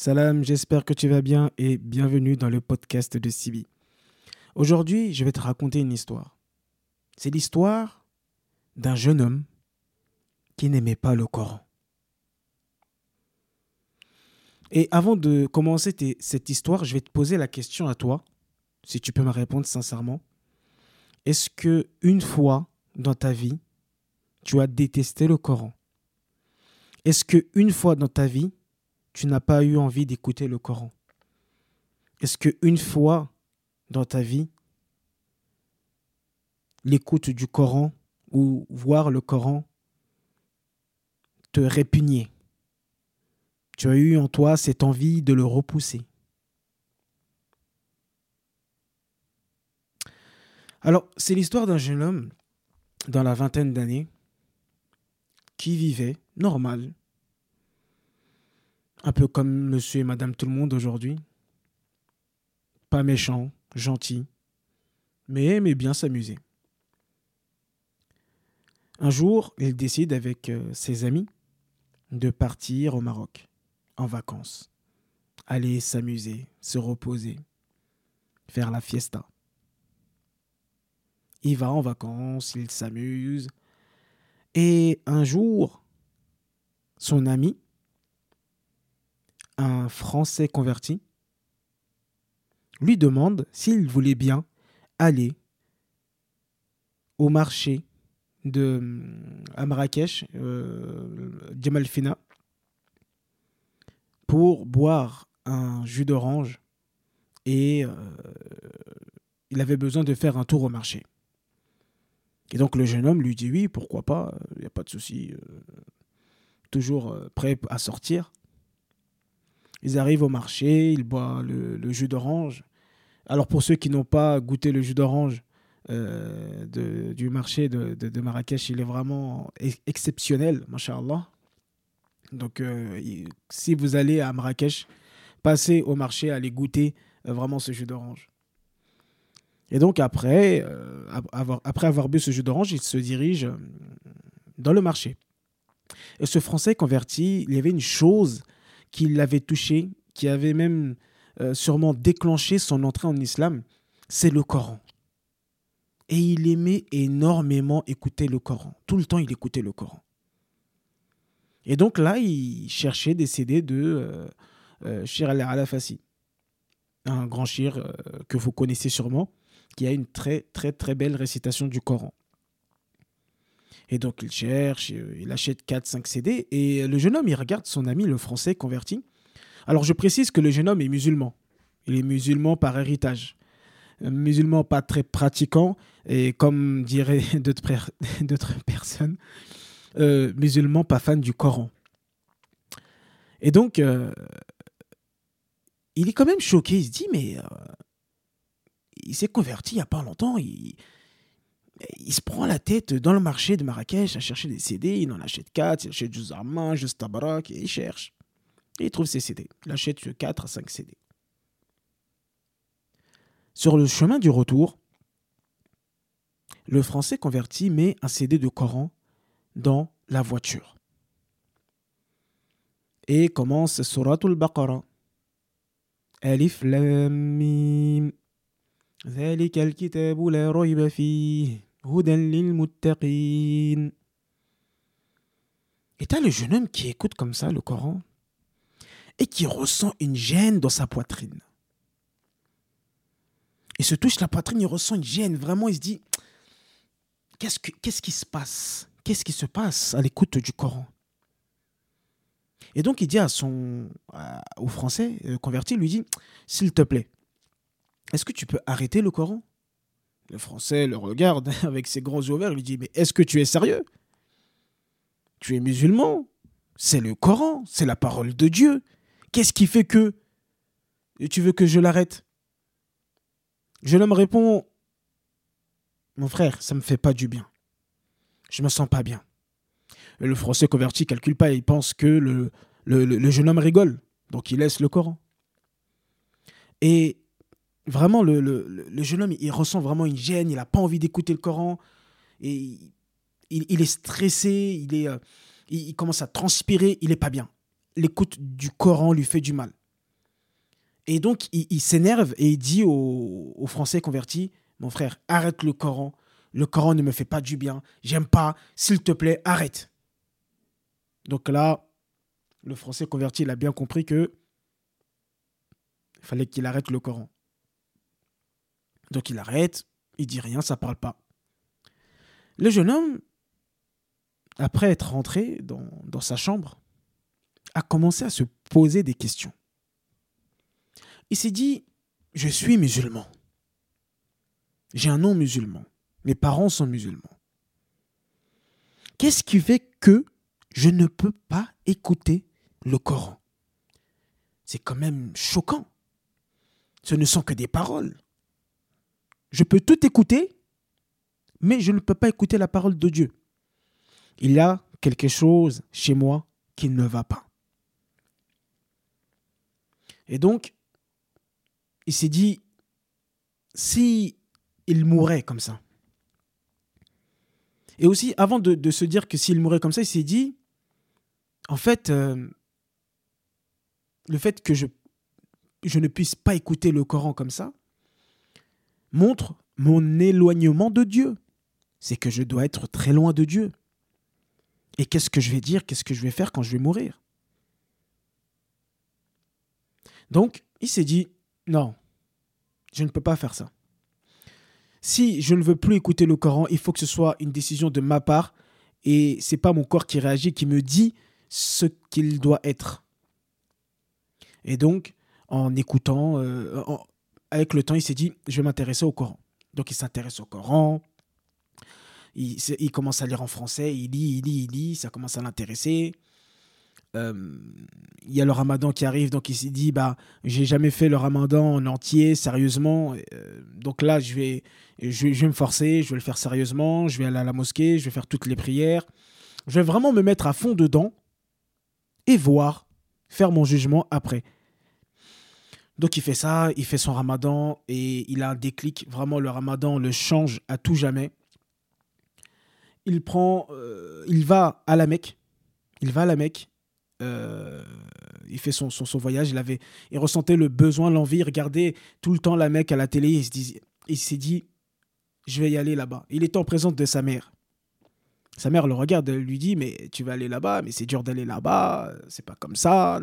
Salam, j'espère que tu vas bien et bienvenue dans le podcast de Sibi. Aujourd'hui, je vais te raconter une histoire. C'est l'histoire d'un jeune homme qui n'aimait pas le Coran. Et avant de commencer cette histoire, je vais te poser la question à toi, si tu peux me répondre sincèrement. Est-ce que une fois dans ta vie, tu as détesté le Coran? Est-ce que une fois dans ta vie, tu n'as pas eu envie d'écouter le Coran. Est-ce que une fois dans ta vie, l'écoute du Coran ou voir le Coran te répugnait? Tu as eu en toi cette envie de le repousser? Alors, c'est l'histoire d'un jeune homme dans la vingtaine d'années qui vivait normal, un peu comme monsieur et madame tout le monde aujourd'hui. Pas méchant, gentil, mais aimait bien s'amuser. Un jour, il décide avec euh, ses amis de partir au Maroc, en vacances. Aller s'amuser, se reposer, faire la fiesta. Il va en vacances, il s'amuse. Et un jour, son ami, un Français converti lui demande s'il voulait bien aller au marché de à Marrakech, euh, pour boire un jus d'orange et euh, il avait besoin de faire un tour au marché. Et donc le jeune homme lui dit oui, pourquoi pas, il n'y a pas de souci, euh, toujours prêt à sortir. Ils arrivent au marché, ils boivent le, jus d'orange. Alors pour ceux qui n'ont pas goûté le jus d'orange euh, du marché de, Marrakech, il est vraiment exceptionnel, masha'Allah. Donc euh, si vous allez à Marrakech, passez au marché, allez goûter euh, vraiment ce jus d'orange. Et donc après, avoir, après avoir bu ce jus d'orange, il se dirige dans le marché. Et ce Français converti, il y avait une chose qui l'avait touché, qui avait même euh, sûrement déclenché son entrée en islam, c'est le Coran. Et il aimait énormément écouter le Coran. Tout le temps, il écoutait le Coran. Et donc là, il cherchait des CD de euh, euh Shir al-Alafasi, un grand shir que vous connaissez sûrement, qui a une très très très belle récitation du Coran. Et donc il cherche, euh, il achète 4-5 CD. Et le jeune homme, il regarde son ami, le français converti. Alors je précise que le jeune homme est musulman. Il est musulman par héritage. musulman pas très pratiquant. Et comme diraient d'autres personnes, euh, musulman pas fan du Coran. Et donc, euh, il est quand même choqué. Il se dit, mais il s'est converti il n'y a pas longtemps il se prend la tête dans le marché de Marrakech à chercher des CD. Il en achète 4, il achète juste Armand, juste Tabarak, et il cherche. Et il trouve ses CD. Il achète 4 à 5 CD. Sur le chemin du retour, le français converti met un CD de Coran dans la voiture. Et commence Suratul Baqarah. Alif Lam Mim. ذلك الكتاب لا ريب فيه et t'as le jeune homme qui écoute comme ça le Coran et qui ressent une gêne dans sa poitrine. Il se touche la poitrine, il ressent une gêne. Vraiment, il se dit Qu'est-ce, qu'est-ce qui se passe? Qu'est-ce qui se passe à l'écoute du Coran? Et donc, il dit à son, au Français euh, converti, il lui dit S'il te plaît, est-ce que tu peux arrêter le Coran? Le Français le regarde avec ses grands yeux ouverts. Lui dit Mais est-ce que tu es sérieux? Tu es musulman? C'est le Coran. C'est la parole de Dieu. Qu'est-ce qui fait que tu veux que je l'arrête? Je me répond Mon frère, ça ne me fait pas du bien. Je me sens pas bien. le Français converti calcule pas. Il pense que le jeune homme rigole. Donc il laisse le Coran. Et vraiment, le, jeune homme, il ressent vraiment une gêne, il n'a pas envie d'écouter le Coran, et il, est stressé, il, est, euh, il, commence à transpirer, il n'est pas bien. L'écoute du Coran lui fait du mal. Et donc, il, s'énerve et il dit aux, Français convertis Mon frère, arrête le Coran. Le Coran ne me fait pas du bien. J'aime pas. S'il te plaît, arrête. Donc là, le Français converti, il a bien compris que il fallait qu'il arrête le Coran. Donc il arrête, il dit rien, ça parle pas. Le jeune homme, après être rentré dans, dans sa chambre, a commencé à se poser des questions. Il s'est dit, je suis musulman. J'ai un nom musulman. Mes parents sont musulmans. Qu'est-ce qui fait que je ne peux pas écouter le Coran? C'est quand même choquant. Ce ne sont que des paroles. Je peux tout écouter, mais je ne peux pas écouter la parole de Dieu. Il y a quelque chose chez moi qui ne va pas. Et donc, il s'est dit, si il mourait comme ça, et aussi, avant de, se dire que s'il mourait comme ça, il s'est dit, en fait, euh, le fait que je, je ne puisse pas écouter le Coran comme ça montre mon éloignement de Dieu. C'est que je dois être très loin de Dieu. Et qu'est-ce que je vais dire, qu'est-ce que je vais faire quand je vais mourir? Donc, il s'est dit, non, je ne peux pas faire ça. Si je ne veux plus écouter le Coran, il faut que ce soit une décision de ma part et c'est pas mon corps qui réagit, qui me dit ce qu'il doit être. Et donc, en écoutant, euh, avec le temps, il s'est dit, je vais m'intéresser au Coran. Donc, il s'intéresse au Coran. Il, commence à lire en français. Il lit, il lit, il lit. Ça commence à l'intéresser. Euh, il y a le ramadan qui arrive, donc il s'est dit, bah, j'ai jamais fait le ramadan en entier, sérieusement. Euh, donc là, je vais, je, vais me forcer, je vais le faire sérieusement, je vais aller à la mosquée, je vais faire toutes les prières. Je vais vraiment me mettre à fond dedans et voir, faire mon jugement après. Donc il fait ça, il fait son ramadan et il a un déclic. Vraiment, le ramadan le change à tout jamais. Il prend, euh, il va à la Mecque. Il va à la Mecque euh, il fait son, voyage, il, avait, il ressentait le besoin, l'envie, il regardait tout le temps la mec à la télé, il, se il s'est dit, je vais y aller là-bas. Il était en présence de sa mère. Sa mère le regarde, elle lui dit, mais tu vas aller là-bas, mais c'est dur d'aller là-bas, c'est pas comme ça,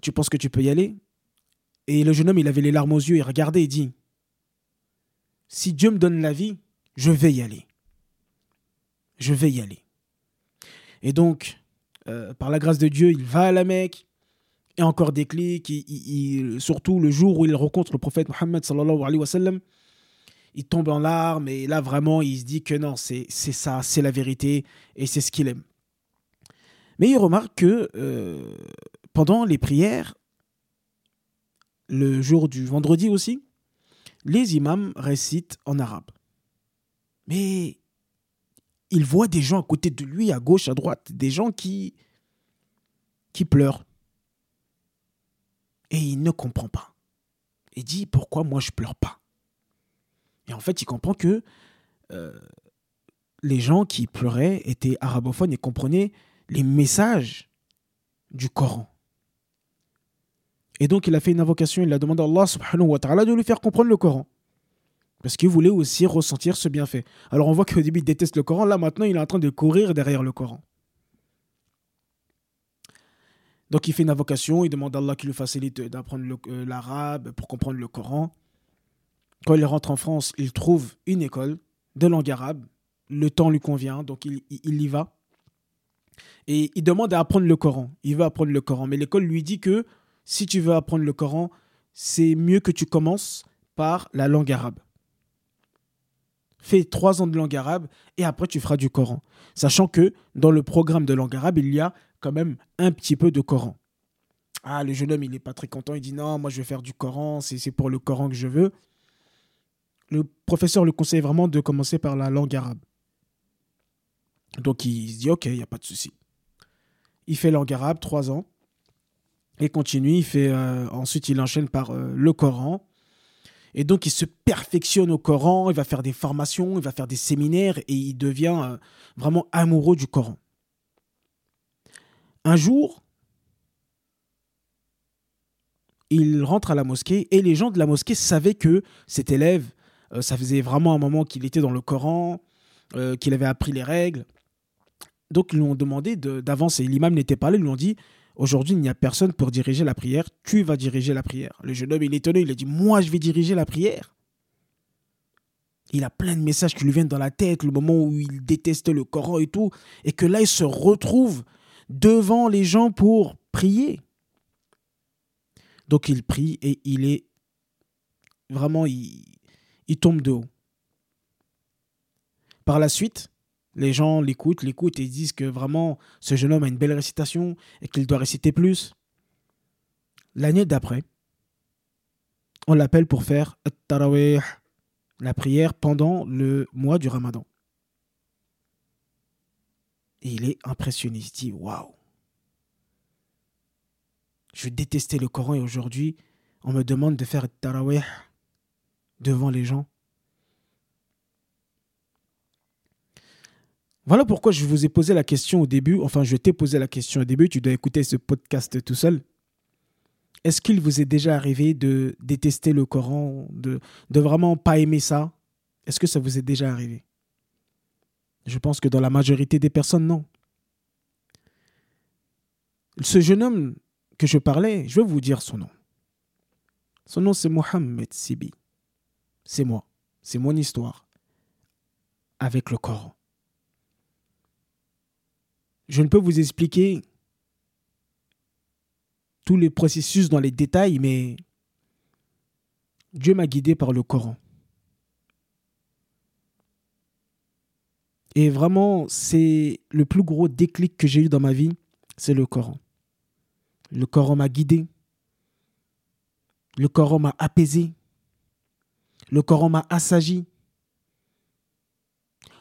tu penses que tu peux y aller? Et le jeune homme, il avait les larmes aux yeux, il regardait et dit, si Dieu me donne la vie, je vais y aller. Je vais y aller. Et donc, euh, par la grâce de Dieu, il va à la Mecque, et encore des clics, surtout le jour où il rencontre le prophète Mohammed il tombe en larmes et là vraiment il se dit que non, c'est ça, c'est la vérité et c'est ce qu'il aime. Mais il remarque que euh, pendant les prières, le jour du vendredi aussi, les imams récitent en arabe. Mais il voit des gens à côté de lui, à gauche, à droite, des gens qui, qui pleurent. Et il ne comprend pas. Il dit, pourquoi moi je pleure pas? Et en fait, il comprend que euh, les gens qui pleuraient étaient arabophones et comprenaient les messages du Coran. Et donc, il a fait une invocation, il a demandé à Allah subhanahu wa ta'ala de lui faire comprendre le Coran. Parce qu'il voulait aussi ressentir ce bienfait. Alors on voit qu'au début il déteste le Coran, là maintenant il est en train de courir derrière le Coran. Donc il fait une invocation, il demande à Allah qu'il lui facilite d'apprendre euh, l'arabe pour comprendre le Coran. Quand il rentre en France, il trouve une école de langue arabe. Le temps lui convient, donc il, il y va. Et il demande à apprendre le Coran. Il veut apprendre le Coran. Mais l'école lui dit que si tu veux apprendre le Coran, c'est mieux que tu commences par la langue arabe fais trois ans de langue arabe et après tu feras du Coran. Sachant que dans le programme de langue arabe, il y a quand même un petit peu de Coran. Ah, le jeune homme, il n'est pas très content. Il dit non, moi je vais faire du Coran, c'est pour le Coran que je veux. Le professeur le conseille vraiment de commencer par la langue arabe. Donc il se dit ok, il n'y a pas de souci. Il fait langue arabe, trois ans. Et continue, il fait, euh, ensuite il enchaîne par euh, le Coran. Et donc, il se perfectionne au Coran, il va faire des formations, il va faire des séminaires et il devient euh, vraiment amoureux du Coran. Un jour, il rentre à la mosquée et les gens de la mosquée savaient que cet élève, ça faisait vraiment un moment qu'il était dans le Coran, qu'il avait appris les règles. Donc ils lui ont demandé d'avancer. L'imam n'était pas là, ils lui ont dit Aujourd'hui, il n'y a personne pour diriger la prière, tu vas diriger la prière. Le jeune homme, il est étonné, il a dit Moi, je vais diriger la prière. Il a plein de messages qui lui viennent dans la tête, le moment où il détestait le Coran et tout, et que là, il se retrouve devant les gens pour prier. Donc il prie et il est vraiment, il, il tombe de haut. Par la suite, les gens l'écoutent, l'écoutent et disent que vraiment ce jeune homme a une belle récitation et qu'il doit réciter plus. L'année d'après, on l'appelle pour faire la prière pendant le mois du Ramadan. Et il est impressionné. Il se dit Waouh Je détestais le Coran et aujourd'hui, on me demande de faire tarawih devant les gens. Voilà pourquoi je vous ai posé la question au début, enfin je t'ai posé la question au début, tu dois écouter ce podcast tout seul. Est-ce qu'il vous est déjà arrivé de détester le Coran, de, vraiment pas aimer ça? Est-ce que ça vous est déjà arrivé? Je pense que dans la majorité des personnes, non. Ce jeune homme que je parlais, je vais vous dire son nom. Son nom c'est Mohamed Sibi. C'est moi. C'est mon histoire avec le Coran. Je ne peux vous expliquer tous les processus dans les détails, mais Dieu m'a guidé par le Coran. Et vraiment, c'est le plus gros déclic que j'ai eu dans ma vie, c'est le Coran. Le Coran m'a guidé. Le Coran m'a apaisé. Le Coran m'a assagi.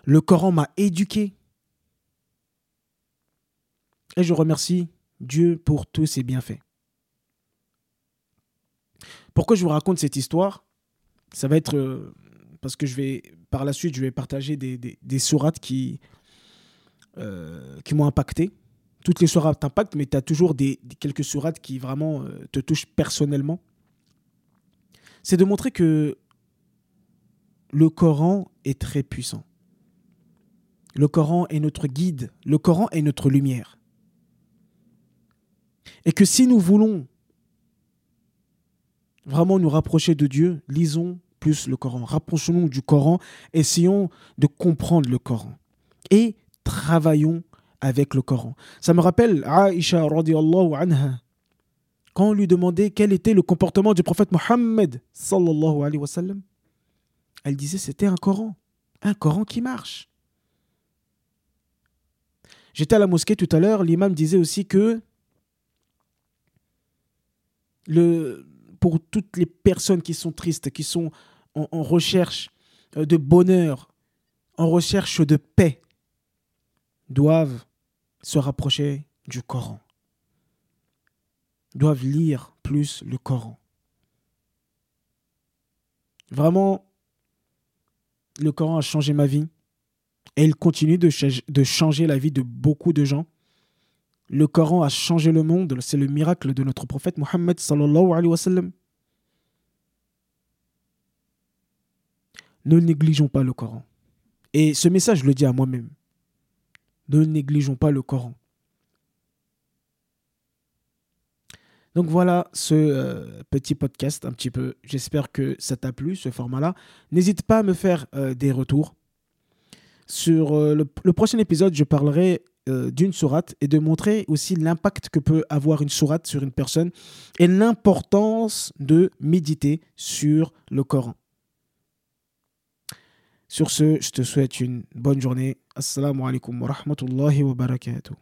Le Coran m'a éduqué. Et je remercie Dieu pour tous ses bienfaits. Pourquoi je vous raconte cette histoire? Ça va être euh, parce que je vais, par la suite, je vais partager des, des, sourates qui, euh, qui m'ont impacté. Toutes les sourates t'impactent, mais tu as toujours des, quelques sourates qui vraiment euh, te touchent personnellement. C'est de montrer que le Coran est très puissant. Le Coran est notre guide. Le Coran est notre lumière. Et que si nous voulons vraiment nous rapprocher de Dieu, lisons plus le Coran. Rapprochons-nous du Coran, essayons de comprendre le Coran. Et travaillons avec le Coran. Ça me rappelle Aisha radiallahu anha, quand on lui demandait quel était le comportement du prophète Mohammed sallallahu elle disait c'était un Coran, un Coran qui marche. J'étais à la mosquée tout à l'heure, l'imam disait aussi que pour toutes les personnes qui sont tristes, qui sont en, recherche euh, de bonheur, en recherche de paix, doivent se rapprocher du Coran, doivent lire plus le Coran. Vraiment, le Coran a changé ma vie et il continue de changer la vie de beaucoup de gens. Le Coran a changé le monde, c'est le miracle de notre prophète Mohammed. Ne négligeons pas le Coran. Et ce message, je le dis à moi-même. Ne négligeons pas le Coran. Donc voilà ce euh, petit podcast un petit peu. J'espère que ça t'a plu, ce format-là. N'hésite pas à me faire euh, des retours. Sur euh, le, prochain épisode, je parlerai d'une sourate et de montrer aussi l'impact que peut avoir une sourate sur une personne et l'importance de méditer sur le Coran. Sur ce, je te souhaite une bonne journée. Assalamu alaikum wa rahmatullahi wa barakatuh.